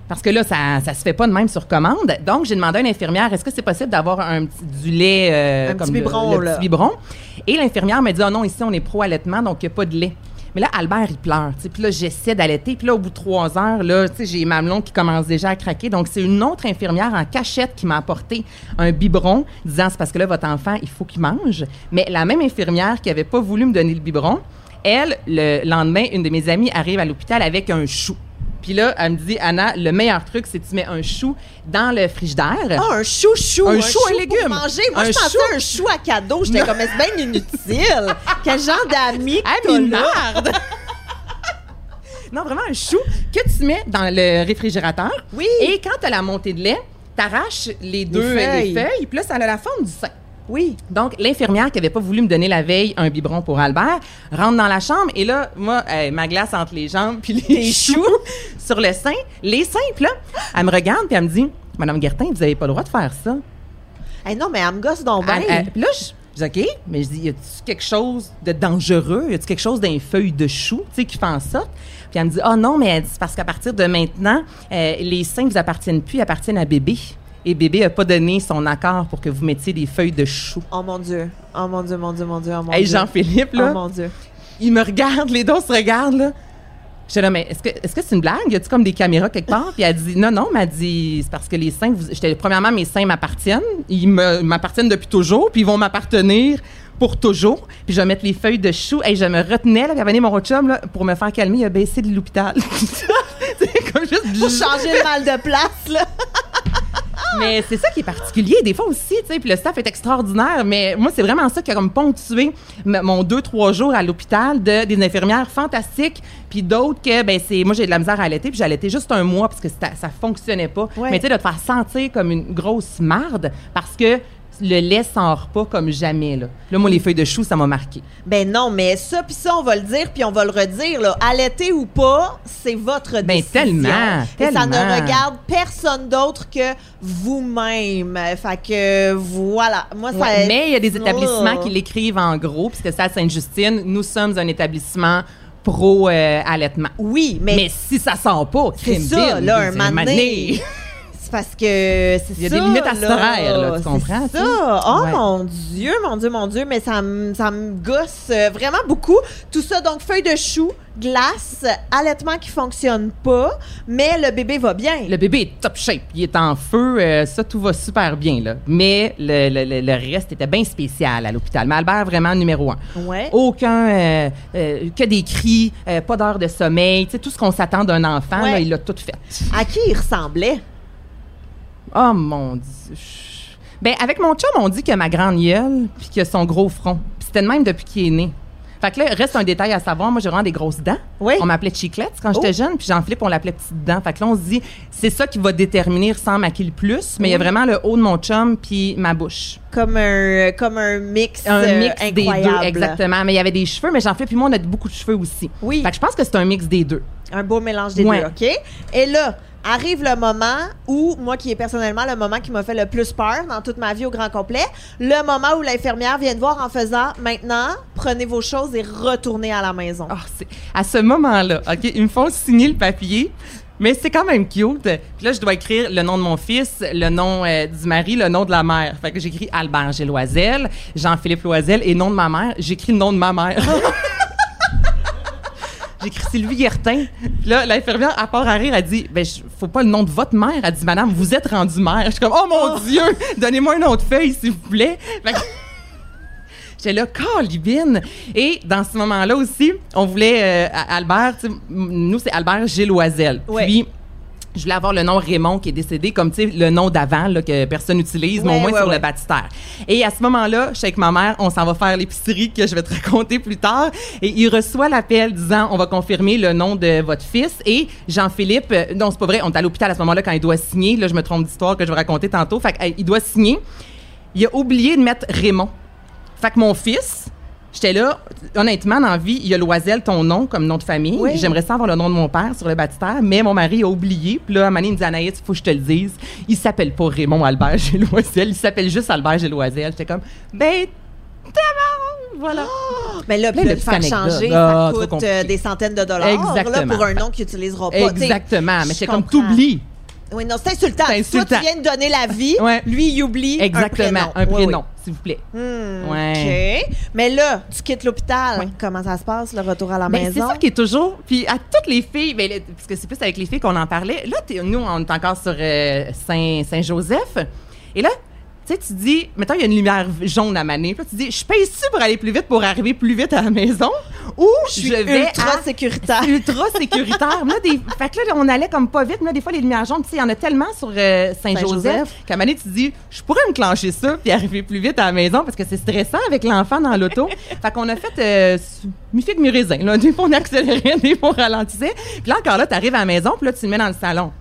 Parce que là, ça, ça se fait pas de même sur commande. Donc, j'ai demandé à une infirmière, est-ce que c'est possible d'avoir un petit, du lait euh, Un petit comme le- biberon, le, là? petit biberon? Et l'infirmière m'a dit, oh non, ici, on est pro-allaitement, donc il n'y a pas de lait. Mais là, Albert, il pleure. Puis là, j'essaie d'allaiter. Puis là, au bout de trois heures, là, j'ai ma mamelon qui commence déjà à craquer. Donc, c'est une autre infirmière en cachette qui m'a apporté un biberon, disant, c'est parce que là, votre enfant, il faut qu'il mange. Mais la même infirmière qui avait pas voulu me donner le biberon, elle, le lendemain, une de mes amies arrive à l'hôpital avec un chou. Puis là, elle me dit, Anna, le meilleur truc, c'est que tu mets un chou dans le frigidaire. Ah, un chou-chou. Un chou, un pour légume. manger. Moi, Un je pensais chou. un chou à cadeau. J'étais comme, c'est bien inutile. [laughs] Quel genre d'amis que [laughs] non, vraiment un chou que tu mets dans le réfrigérateur. Oui. Et quand tu as la montée de lait, t'arraches les deux euh, feuilles. les feuilles, puis là, ça a la forme du sein. Oui. Donc, l'infirmière qui avait pas voulu me donner la veille un biberon pour Albert rentre dans la chambre et là, moi, euh, ma glace entre les jambes puis les choux [laughs] sur le sein, les seins, puis là, elle me regarde puis elle me dit, Madame Guertin, vous avez pas le droit de faire ça. Eh non, mais elle me gosse donc bien. Elle- là, je je dis OK, mais je dis, y a-tu quelque chose de dangereux? Y a-tu quelque chose d'un feuille de chou, tu sais, qui fait en sorte? Puis elle me dit, ah non, mais elle dit, c'est parce qu'à partir de maintenant, euh, les seins vous appartiennent plus, ils appartiennent à bébé. Et bébé a pas donné son accord pour que vous mettiez des feuilles de chou. Oh mon Dieu. Oh mon Dieu, mon Dieu, mon Dieu, oh mon Hey, Dieu. Jean-Philippe, là, Oh mon Dieu. il me regarde, les deux se regardent, là. J'étais là, mais est-ce que est-ce que c'est une blague? Y a-tu comme des caméras quelque part? Puis elle dit, non, non, elle dit, c'est parce que les seins, vous... j'étais, premièrement, mes seins m'appartiennent. Ils m'appartiennent depuis toujours, puis ils vont m'appartenir pour toujours. Puis je vais mettre les feuilles de chou. Et je me retenais, là, avait mon autre chum, là, pour me faire calmer, il a baissé de l'hôpital. [laughs] c'est comme juste... Pour changer le mal de place, là. [laughs] mais c'est ça qui est particulier. Des fois aussi, tu sais, puis le staff est extraordinaire. Mais moi, c'est vraiment ça qui a comme ponctué mon deux, trois jours à l'hôpital de, des infirmières fantastiques, puis d'autres que, ben, c'est. Moi, j'ai de la misère à allaiter, puis j'ai allaité juste un mois parce que ça, ça fonctionnait pas. Ouais. Mais tu sais, de te faire sentir comme une grosse marde parce que le lait sort pas comme jamais, là. Là, moi, les feuilles de chou, ça m'a marqué. Ben non, mais ça, puis ça, on va le dire, puis on va le redire, là. Allaiter ou pas, c'est votre Ben, décision. tellement, Et ça ne tellement. regarde personne d'autre que vous-même. Fait que, voilà. Moi, ça... Ouais, mais il y a des établissements Oh. qui l'écrivent en gros, puisque c'est à Sainte-Justine. Nous sommes un établissement pro-allaitement. Oui, mais, mais, si ça sent pas, c'est ça, là, un mané. [laughs] C'est parce que c'est Il y a ça, des limites à se traire, là, tu comprends. Oh Ouais. mon Dieu, mon Dieu, mon Dieu, mais ça me ça gosse euh, vraiment beaucoup. Tout ça, donc feuille de chou, glace, allaitement qui fonctionne pas, mais le bébé va bien. Le bébé est top shape, il est en feu, euh, ça tout va super bien là. Mais le, le- le- le reste était bien spécial à l'hôpital. Mais Albert vraiment numéro un. Ouais. Aucun, euh, que des cris, pas d'heure de sommeil, tu sais tout ce qu'on s'attend d'un enfant, Ouais. là, il l'a tout fait. À qui il ressemblait? Oh mon Dieu. Ben, avec mon chum, on dit qu'il a ma grande gueule puis a son gros front. Puis c'était le même depuis qu'il est né. Fait que là, reste un détail à savoir. Moi, j'ai vraiment des grosses dents. Oui. On m'appelait Chiclette quand Oh. j'étais jeune, puis Jean-Philippe, on l'appelait Petite Dent. Fait que là, on se dit, c'est ça qui va déterminer sans maquiller le plus, mais il y a vraiment le haut de mon chum puis ma bouche. Comme un, comme un mix, Un euh, mix des deux, exactement. Mais il y avait des cheveux, mais Jean-Philippe puis moi, on a beaucoup de cheveux aussi. Oui. Fait que je pense que c'est un mix des deux. Un beau mélange des Ouais. deux, OK? Et là, arrive le moment où, moi qui est personnellement le moment qui m'a fait le plus peur dans toute ma vie au grand complet, le moment où l'infirmière vient te voir en faisant « Maintenant, prenez vos choses et retournez à la maison Ah, c'est- à ce moment-là, OK, ils me font signer le papier. Mais c'est quand même cute. Puis là, je dois écrire le nom de mon fils, le nom euh, du mari, le nom de la mère. Fait que j'écris Albert G. Loisel, Jean-Philippe Loisel et nom de ma mère. J'écris le nom de ma mère. [laughs] J'écris Sylvie Guertin. Là, l'infirmière, à part à rire, elle dit ben, je- faut pas le nom de votre mère. Elle dit Madame, vous êtes rendue mère. Je suis comme Oh mon Dieu, donnez-moi une autre feuille, s'il vous plaît. Fait que- [laughs] J'étais là, calibine. Et dans ce moment-là aussi, on voulait, euh, Albert, tu sais, m- nous, c'est Albert Géloisel. Ouais. Puis, je voulais avoir le nom Raymond qui est décédé, comme, tu sais, le nom d'avant, là, que personne n'utilise, mais Ouais, au moins ouais, sur ouais. le baptistère. Et à ce moment-là, je suis avec ma mère, on s'en va faire l'épicerie que je vais te [laughs] raconter plus tard. Et il reçoit l'appel disant, on va confirmer le nom de votre fils. Et Jean-Philippe, euh, non, c'est pas vrai, on est à l'hôpital à ce moment-là quand il doit signer. Là, je me trompe d'histoire que je vais raconter tantôt. Fait qu'il doit signer. Il a oublié de mettre Raymond. Fait que mon fils, j'étais là, honnêtement, dans la vie, il y a Loisel, ton nom, comme nom de famille. Oui. J'aimerais ça avoir le nom de mon père sur le baptistère, mais mon mari a oublié. Puis là, il me dit Anaïs, il faut que je te le dise. Il s'appelle pas Raymond Albert [laughs] Géloisel, il s'appelle juste Albert Géloisel. J'étais comme, ben, voilà. Mais là, puis Plein là, de de faire changer. Ah, ça coûte euh, des centaines de dollars là, Exactement. pour un nom qu'ils n'utiliseront pas. T'sais, Exactement. Mais j'étais comme, t'oublies. Oui, non, c'est insultant. C'est Toi, tu insultant. viens de donner la vie, Ouais. lui, il oublie Exactement. un prénom. Un Oui, s'il vous plaît. Hmm, Ouais. OK. Mais là, tu quittes l'hôpital. Ouais. Comment ça se passe, le retour à la Ben, c'est maison? ça qui est toujours. Puis à toutes les filles, ben, là, parce que c'est plus avec les filles qu'on en parlait. Là, nous, on est encore sur euh, Saint- Saint-Joseph. Et là, tu sais, tu dis, mettons, il y a une lumière jaune à maner. Puis tu dis, je paye-tu pour aller plus vite, pour arriver plus vite à la maison? Ou Je suis je vais ultra à- sécuritaire. [laughs] ultra sécuritaire. Là, des, fait que là, on allait comme pas vite. Mais là, des fois, les lumières jaunes, tu sais, il y en a tellement sur euh, Saint-Joseph. Qu'à donné, tu dis, je pourrais me clencher ça puis arriver plus vite à la maison parce que c'est stressant avec l'enfant dans l'auto. [laughs] fait qu'on a fait euh, su- mi-figue, mi-raisin. là. Des fois, on accélérait, [laughs] des fois, on ralentissait. Puis là, encore là, tu arrives à la maison, puis là, tu le mets dans le salon.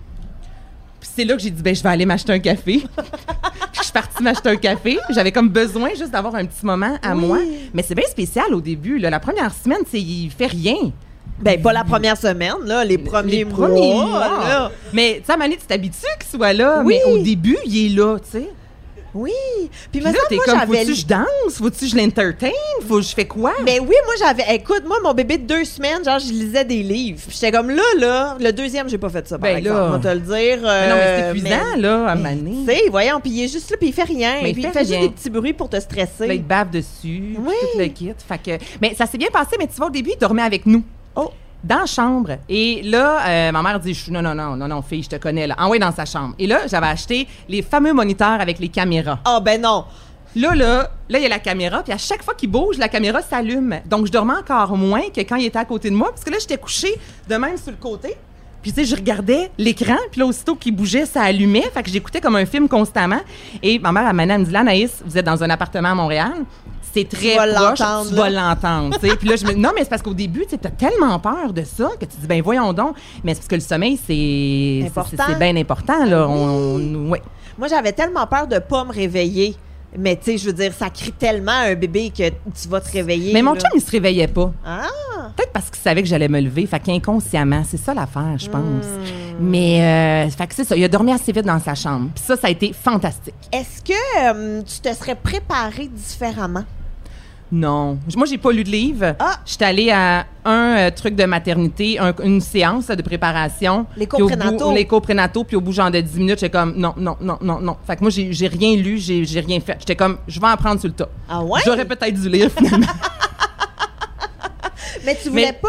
C'est là que j'ai dit, ben, je vais aller m'acheter un café. [laughs] Je suis partie m'acheter un café. J'avais comme besoin juste d'avoir un petit moment à Oui. moi. Mais c'est bien spécial au début. là. La première semaine, c'est il fait rien. Ben, pas la première semaine, là, les premiers, Les premiers mois. mois. là. Mais, tu sais, donné, tu t'habitues qu'il soit là. Oui. Mais au début, il est là, tu sais. Oui. Puis, là, t'es comme, faut-tu que je danse? Faut-tu que je l'entertain? Faut que je fais quoi? Ben oui, moi j'avais. Écoute, moi, mon bébé de deux semaines, genre, je lisais des livres. Puis j'étais comme là, là. Le deuxième, j'ai pas fait ça, par Ben exemple. là. On va te le dire. Mais non, mais c'est euh, épuisant, mais- là, à mais, donné. Tu sais, voyons, puis il est juste là, puis il fait rien. Mais il puis fait il fait juste rien. des petits bruits pour te stresser. Là, il te bave dessus, puis Oui. tout le kit. Fait que, mais ça s'est bien passé, mais tu vois, au début, il dormait avec nous. Oh. Dans la chambre. Et là, euh, ma mère dit Non, non, non, non, non, fille, je te connais, là. Envoie dans sa chambre. Et là, j'avais acheté les fameux moniteurs avec les caméras. Ah, ben non. Là, là, là, il y a la caméra, puis à chaque fois qu'il bouge, la caméra s'allume. Donc, je dormais encore moins que quand il était à côté de moi, parce que là, j'étais couchée de même sur le côté. Puis, tu sais, je regardais l'écran, puis là, aussitôt qu'il bougeait, ça allumait. Fait que j'écoutais comme un film constamment. Et ma mère, elle m'a dit, là, Anaïs, vous êtes dans un appartement à Montréal. C'est très vas proche, tu vas l'entendre. tu sais. Puis là, je me non, mais c'est parce qu'au début, tu as tellement peur de ça que tu dis, ben voyons donc. Mais c'est parce que le sommeil, c'est Important. c'est- bien important. Là. On, on- ouais. Moi, j'avais tellement peur de pas me réveiller. Mais tu sais, je veux dire, ça crie tellement un bébé que tu vas te réveiller. Mais mon là. chum, il se réveillait pas. Ah! Peut-être parce qu'il savait que j'allais me lever. Fait qu'inconsciemment, c'est ça l'affaire, je pense. Hmm. Mais, euh, fait que c'est ça. Il a dormi assez vite dans sa chambre. Puis ça, ça a été fantastique. Est-ce que euh, tu te serais préparé différemment? Non. Moi, j'ai pas lu de livre. Ah! J'étais allée à un euh, truc de maternité, un- une séance là, de préparation. Les coprénataux. Les coprénataux. Puis au bout, genre de 10 minutes, j'étais comme, non, non, non, non, non. Fait que moi, j'ai rien lu, j'ai j'ai rien fait. J'étais comme, je vais en prendre sur le tas. Ah ouais? J'aurais peut-être dû lire, finalement. [laughs] Mais tu voulais Mais- pas?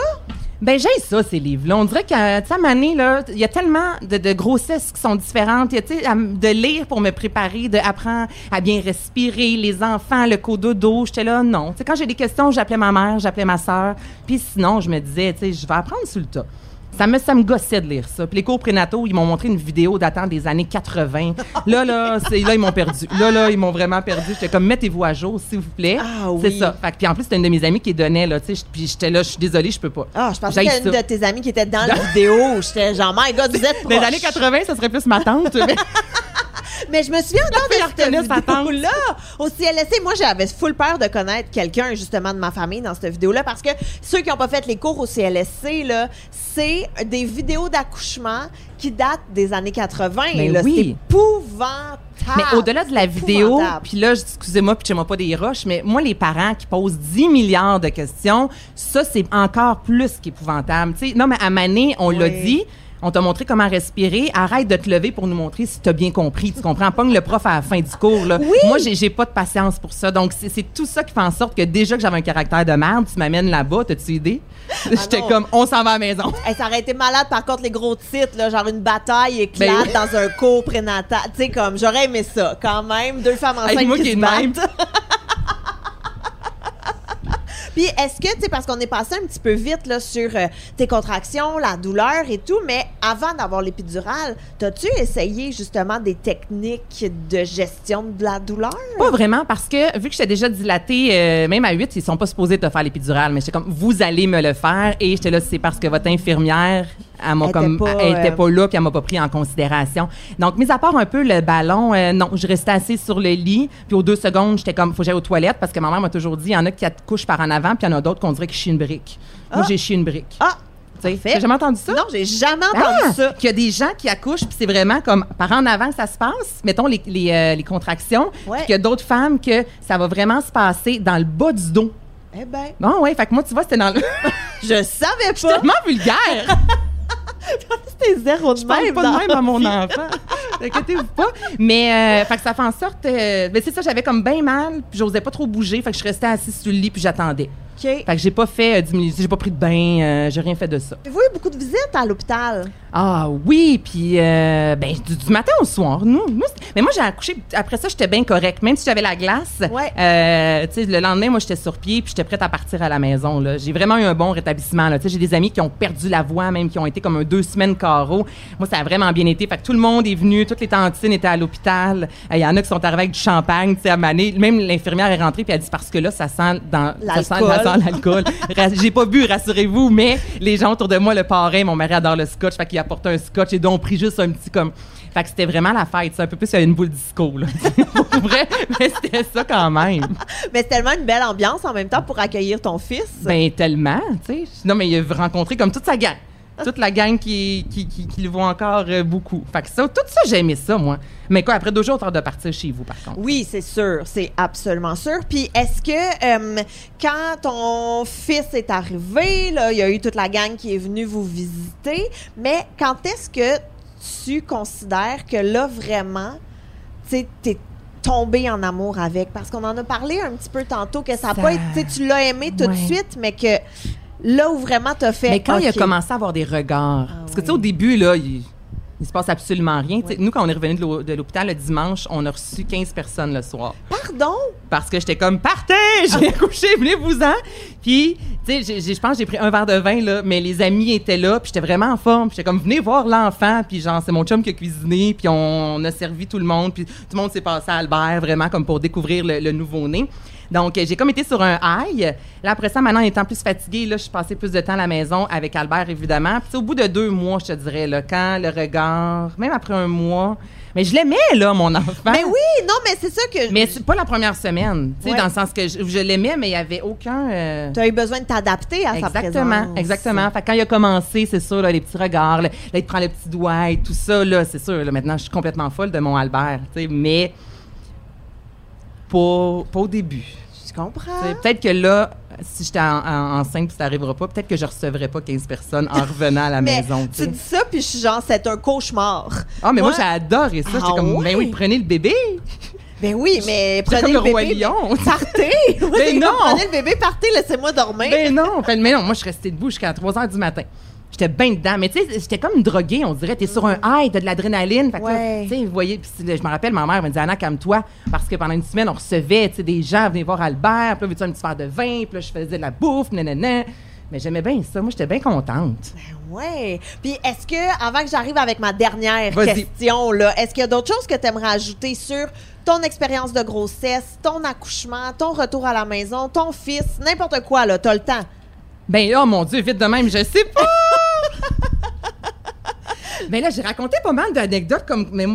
Ben j'ai ça ces livres-là. On dirait que tu sais à Mané là, il y a tellement de, de grossesses qui sont différentes. Il y a, tu sais, de lire pour me préparer, de apprendre à bien respirer, les enfants, le cododo. J'étais là non. Tu sais quand j'ai des questions, j'appelais ma mère, j'appelais ma sœur. Puis sinon je me disais tu sais je vais apprendre sur le tas. Ça me, ça me gossait de lire ça. Puis les cours prénataux, ils m'ont montré une vidéo datant des années 80. Là, là, c'est, là, ils m'ont perdu. Là, là, ils m'ont vraiment perdu. J'étais comme, mettez-vous à jour, s'il vous plaît. Ah C'est oui. ça. Fait que, puis en plus, c'était une de mes amies qui donnait, là, tu sais. Puis j'étais là, je suis désolée, je peux pas. Ah, je pensais a une de tes amies qui était dans la [laughs] vidéo. J'étais genre, my God, vous êtes Dans les années 80, ça serait plus ma tante. mais- [laughs] Mais je me souviens de cette vidéo-là. Au CLSC, moi, j'avais full peur de connaître quelqu'un, justement, de ma famille dans cette vidéo-là, parce que ceux qui n'ont pas fait les cours au CLSC, là, c'est des vidéos d'accouchement qui datent des années 80. Mais là. oui. C'est épouvantable. mais au-delà de la vidéo, puis là, excusez-moi, puis moi pas des roches, mais moi, les parents qui posent 10 milliards de questions, ça, c'est encore plus qu'épouvantable. Non, mais à Mané, on l'a dit. On t'a montré comment respirer. Arrête de te lever pour nous montrer si tu as bien compris. Tu comprends? Pogne le prof à la fin du cours. Là. Oui. Moi, j'ai j'ai pas de patience pour ça. Donc, c'est c'est tout ça qui fait en sorte que déjà que j'avais un caractère de merde, tu m'amènes là-bas. T'as-tu idée? [laughs] J'étais non. comme, on s'en va à la maison. [laughs] Hey, ça aurait été malade, par contre, les gros titres, là, genre une bataille éclate Ben oui. dans un cours prénatal. Tu sais, comme, j'aurais aimé ça, quand même. Deux femmes enceintes Hey, qui qui se battent. [laughs] Puis est-ce que, tu sais, parce qu'on est passé un petit peu vite là, sur euh, tes contractions, la douleur et tout, mais avant d'avoir l'épidurale, t'as-tu essayé justement des techniques de gestion de la douleur? Pas vraiment, parce que vu que j'étais déjà dilatée, euh, même à 8, ils sont pas supposés te faire l'épidurale, mais j'étais comme, vous allez me le faire. Et j'étais là, c'est parce que votre infirmière, elle m'a comme, pas, elle était euh, pas là, puis elle m'a pas pris en considération. Donc, mis à part un peu le ballon, euh, non, je restais assise sur le lit, puis aux deux secondes, j'étais comme, faut que j'aille aux toilettes, parce que ma mère m'a toujours dit, il y en a qui couchent par en avant, puis il y en a d'autres qu'on dirait je suis une brique. Moi, Ah. j'ai chié une brique. Ah! Tu. T'as jamais entendu ça? Non, j'ai jamais entendu Ah! ça. Qu'il y a des gens qui accouchent, puis c'est vraiment comme par en avant que ça se passe, mettons les, les, euh, les contractions, Ouais. puis qu'il y a d'autres femmes que ça va vraiment se passer dans le bas du dos. Eh ben, Bon, ouais, fait que moi, tu vois, c'était dans le. [laughs] je savais [laughs] pas. tellement vulgaire! [laughs] [laughs] C'était zéro de Je parle même. pas de même à mon enfant. Inquiétez-vous pas. Mais, euh, fait que ça fait en sorte. euh, ben, c'est ça, j'avais comme bien mal, puis j'osais pas trop bouger, fait que je restais assise sur le lit, puis j'attendais. OK. Fait que j'ai pas fait euh, 10 minutes, j'ai pas pris de bain, euh, j'ai rien fait de ça. Avez-vous eu beaucoup de visites à l'hôpital? Ah oui, puis euh, ben, du, du matin au soir. Nous, mais moi, j'ai accouché. Après ça, j'étais bien correcte. Même si j'avais la glace, Ouais. euh, le lendemain, moi, j'étais sur pied puis j'étais prête à partir à la maison. J'ai vraiment eu un bon rétablissement. J'ai des amis qui ont perdu la voix, même qui ont été comme un deux semaines carreau. Moi, ça a vraiment bien été. Fait que tout le monde est venu, toutes les tantines étaient à l'hôpital. Euh, Il y en a qui sont arrivés avec du champagne, tu sais, à Mané. Même l'infirmière est rentrée puis elle dit parce que là, ça sent dans ça sent, L'alcool. J'ai pas bu, rassurez-vous, mais les gens autour de moi, le parrain, mon mari adore le scotch, fait qu'il apportait un scotch et donc pris juste un petit comme. Fait que c'était vraiment la fête, c'est un peu plus une boule disco, là. [laughs] Pour vrai, mais c'était ça quand même. Mais c'est tellement une belle ambiance en même temps pour accueillir ton fils. Ben tellement, tu sais. Non, mais il a rencontré comme toute sa gang. Toute la gang qui, qui, qui, qui le voit encore euh, beaucoup. Fait que ça, tout ça, j'ai aimé ça, moi. Mais quoi, après deux jours, t'as de partir chez vous, par contre. Oui, c'est sûr, c'est absolument sûr. Puis est-ce que euh, quand ton fils est arrivé, là, il y a eu toute la gang qui est venue vous visiter, mais quand est-ce que tu considères que là vraiment, tu sais, t'es tombé en amour avec? Parce qu'on en a parlé un petit peu tantôt que ça n'a Ça- pas été, tu l'as aimé tout de suite, mais que là où vraiment t'as fait. Mais quand il a commencé à avoir des regards, Ah parce que tu sais, au début, là, il, il se passe absolument rien. Oui. Nous, quand on est revenu de l'hô- de l'hôpital le dimanche, on a reçu 15 personnes le soir. Pardon? Parce que j'étais comme, partez! [laughs] j'ai accouché, venez-vous-en. Puis, tu sais, je pense que j'ai pris un verre de vin, là, mais les amis étaient là, puis j'étais vraiment en forme. Puis j'étais comme, venez voir l'enfant. Puis genre, c'est mon chum qui a cuisiné, puis on, a servi tout le monde. Puis tout le monde s'est passé à Albert, vraiment, comme pour découvrir le, le nouveau-né. Donc, j'ai comme été sur un high. Là, après ça, maintenant, étant plus fatiguée, là, je suis passée plus de temps à la maison avec Albert, évidemment. Puis, au bout de deux mois, je te dirais, là, quand le regard, même après un mois, mais je l'aimais, là, mon enfant. Mais oui, non, mais c'est ça que. Mais c'est pas la première semaine, tu sais, Ouais. dans le sens que je, je l'aimais, mais il y avait aucun. euh, Tu as eu besoin de t'adapter à sa présence. Exactement, exactement. Fait que quand il a commencé, c'est sûr, là, les petits regards, là, là, il te prend le petit doigt et tout ça, là, c'est sûr. Là, maintenant, je suis complètement folle de mon Albert, tu sais, mais pas, pas au début. Je comprends. Peut-être que là, si j'étais en- en- enceinte puis ça n'arrivera pas, peut-être que je recevrais pas 15 personnes en revenant à la [laughs] Mais maison. tu dis ça, puis je suis genre, c'est un cauchemar. Ah, mais moi, Ouais. j'ai adoré ça. J'étais Ah comme, ben oui, prenez le bébé. Ben oui, mais prenez comme le le roi bébé. lion. Partez! [laughs] Ben non! Prenez le bébé, partez, laissez-moi dormir. Ben non, Fait, mais non, moi je suis restée debout jusqu'à 3 heures du matin. J'étais bien dedans, mais tu sais, j'étais comme droguée, on dirait. T'es sur un high, t'as de l'adrénaline. Fait que Ouais. tu sais, vous voyez, puis je me rappelle, ma mère me disait, Anna, calme-toi, parce que pendant une semaine, on recevait, tu sais, des gens venaient voir Albert, puis là, veux-tu un petit verre de vin, puis là, je faisais de la bouffe, nanana. Mais j'aimais bien ça, moi, j'étais bien contente. Ben ouais. Puis est-ce que, avant que j'arrive avec ma dernière question, là, est-ce qu'il y a d'autres choses que tu aimerais ajouter sur ton expérience de grossesse, ton accouchement, ton retour à la maison, ton fils, n'importe quoi, là, t'as le temps? Ben, oh mon Dieu, vite de même, je sais pas! [laughs] Ben là, j'ai raconté pas mal d'anecdotes comme. Mais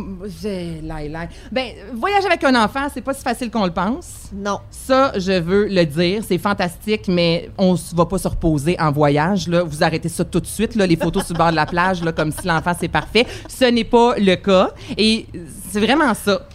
j'ai. Ben, voyager avec un enfant, c'est pas si facile qu'on le pense. Non. Ça, je veux le dire, c'est fantastique, mais on ne va pas se reposer en voyage. Là. Vous arrêtez ça tout de suite, là, les photos sur le bord de la plage, là, comme si l'enfant c'est parfait. Ce n'est pas le cas. Et c'est vraiment ça.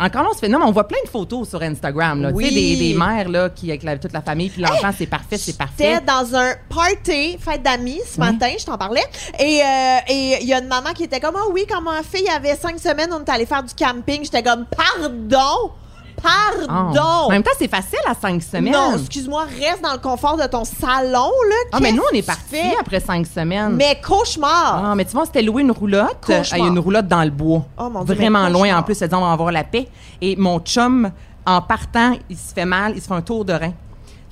Encore là, on se fait. Non, mais on voit plein de photos sur Instagram, là. Oui. Tu sais, des, des mères, là, qui, avec la- toute la famille, puis l'enfant, c'est parfait, c'est parfait. J'étais dans un party, fête d'amis, ce matin, je t'en parlais. Et euh, et il y a une maman qui était comme, ah oui, quand ma fille avait cinq semaines, on est allé faire du camping. J'étais comme, pardon! Pardon! En même temps, c'est facile à cinq semaines. Non, excuse-moi, reste dans le confort de ton salon, là. ah, mais nous, on est partis après cinq semaines. Mais cauchemar! Ah, mais tu vois, c'était louer une roulotte. Cauchemar. Il y a une roulotte dans le bois. Oh, mon Dieu, Vraiment loin. cauchemar. En plus, elle dit, on va avoir la paix. Et mon chum, en partant, il se fait mal, il se fait un tour de rein.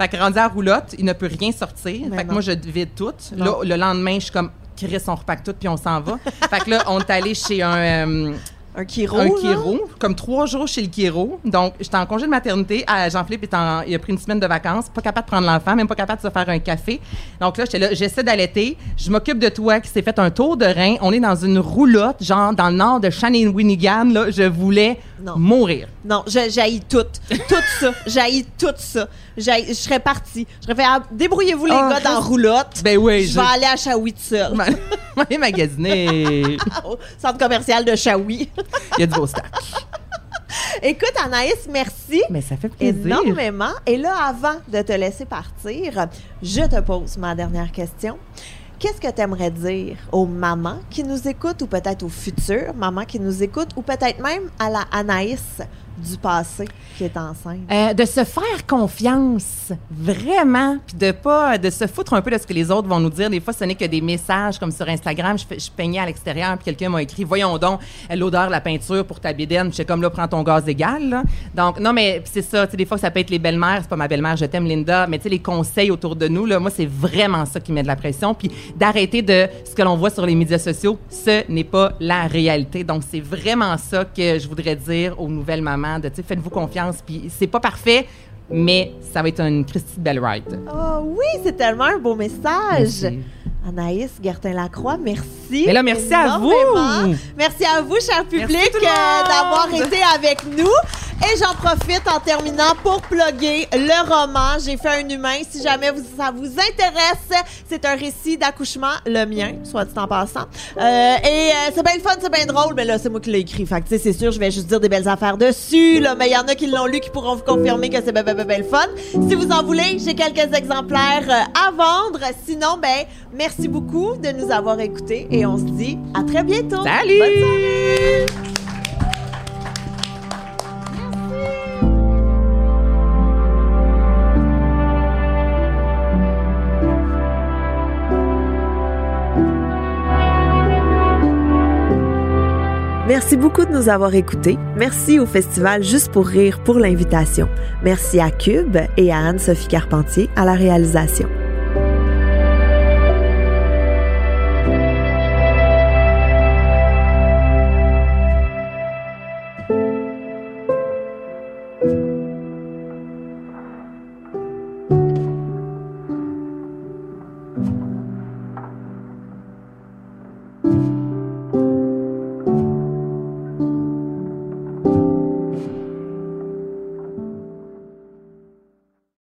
Fait que rendu à la roulotte, il ne peut rien sortir. Mais fait que non. moi, je vide tout. Là, le lendemain, je suis comme, Chris, on repack tout, puis on s'en va. [laughs] fait que là, on est allé chez un, euh, Un chiro, un chiro, comme trois jours chez le chiro. Donc, j'étais en congé de maternité. à Jean-Philippe est en- il a pris une semaine de vacances, pas capable de prendre l'enfant, même pas capable de se faire un café. Donc là, j'étais là, j'essaie d'allaiter. Je m'occupe de toi qui s'est fait un tour de rein. On est dans une roulotte, genre dans le nord de Shawinigan. Là, je voulais Non. mourir. Non, je- j'haïs tout. Tout ça. [laughs] J'haïs tout ça. Je serais partie. Je serais fait, ah, débrouillez-vous les Ah, gars dans roulotte. Ben oui, je vais aller à Shawi tout seul. Aller [laughs] magasiner. [laughs] Au centre commercial de Shawi. Il y a du beau stock. Écoute, Anaïs, merci. Mais ça fait plaisir. énormément. Et là, avant de te laisser partir, je te pose ma dernière question. Qu'est-ce que tu aimerais dire aux mamans qui nous écoutent ou peut-être aux futures mamans qui nous écoutent ou peut-être même à la Anaïs du passé qui est enceinte? Euh, de se faire confiance, vraiment, puis de pas de se foutre un peu de ce que les autres vont nous dire. Des fois, ce n'est que des messages comme sur Instagram. Je, peignais à l'extérieur, puis quelqu'un m'a écrit "Voyons donc l'odeur de la peinture pour ta bédaine." J'étais comme là, prends ton gaz égal. là. Donc non, mais c'est ça. Tu sais, des fois, ça peut être les belles-mères. C'est pas ma belle-mère, je t'aime, Linda. Mais tu sais, les conseils autour de nous, là, moi, c'est vraiment ça qui met de la pression. Puis d'arrêter de ce que l'on voit sur les médias sociaux, ce n'est pas la réalité. Donc c'est vraiment ça que je voudrais dire aux nouvelles mamans. De tu sais, faites-vous confiance. Puis c'est pas parfait, mais ça va être une Christie belle ride. Oh oui, c'est tellement un beau message. Merci. Anaïs Gertin-Lacroix, merci. Mais là, merci à vous. Merci à vous, cher public, euh, d'avoir été avec nous. Et j'en profite en terminant pour plugger le roman J'ai fait un humain. Si jamais vous- ça vous intéresse, c'est un récit d'accouchement, le mien, soit dit en passant. Euh, et euh, c'est bien le fun, c'est bien drôle, mais là, c'est moi qui l'ai écrit. Fait que, tu sais, c'est sûr, je vais juste dire des belles affaires dessus, là, mais il y en a qui l'ont lu qui pourront vous confirmer que c'est bien, bien, bien, bien le fun. Si vous en voulez, j'ai quelques exemplaires euh, à vendre. Sinon, ben, merci beaucoup de nous avoir écoutés et on se dit à très bientôt. Salut! Bonne soirée! Merci beaucoup de nous avoir écoutés. Merci au Festival Juste pour rire pour l'invitation. Merci à Cube et à Anne-Sophie Carpentier à la réalisation.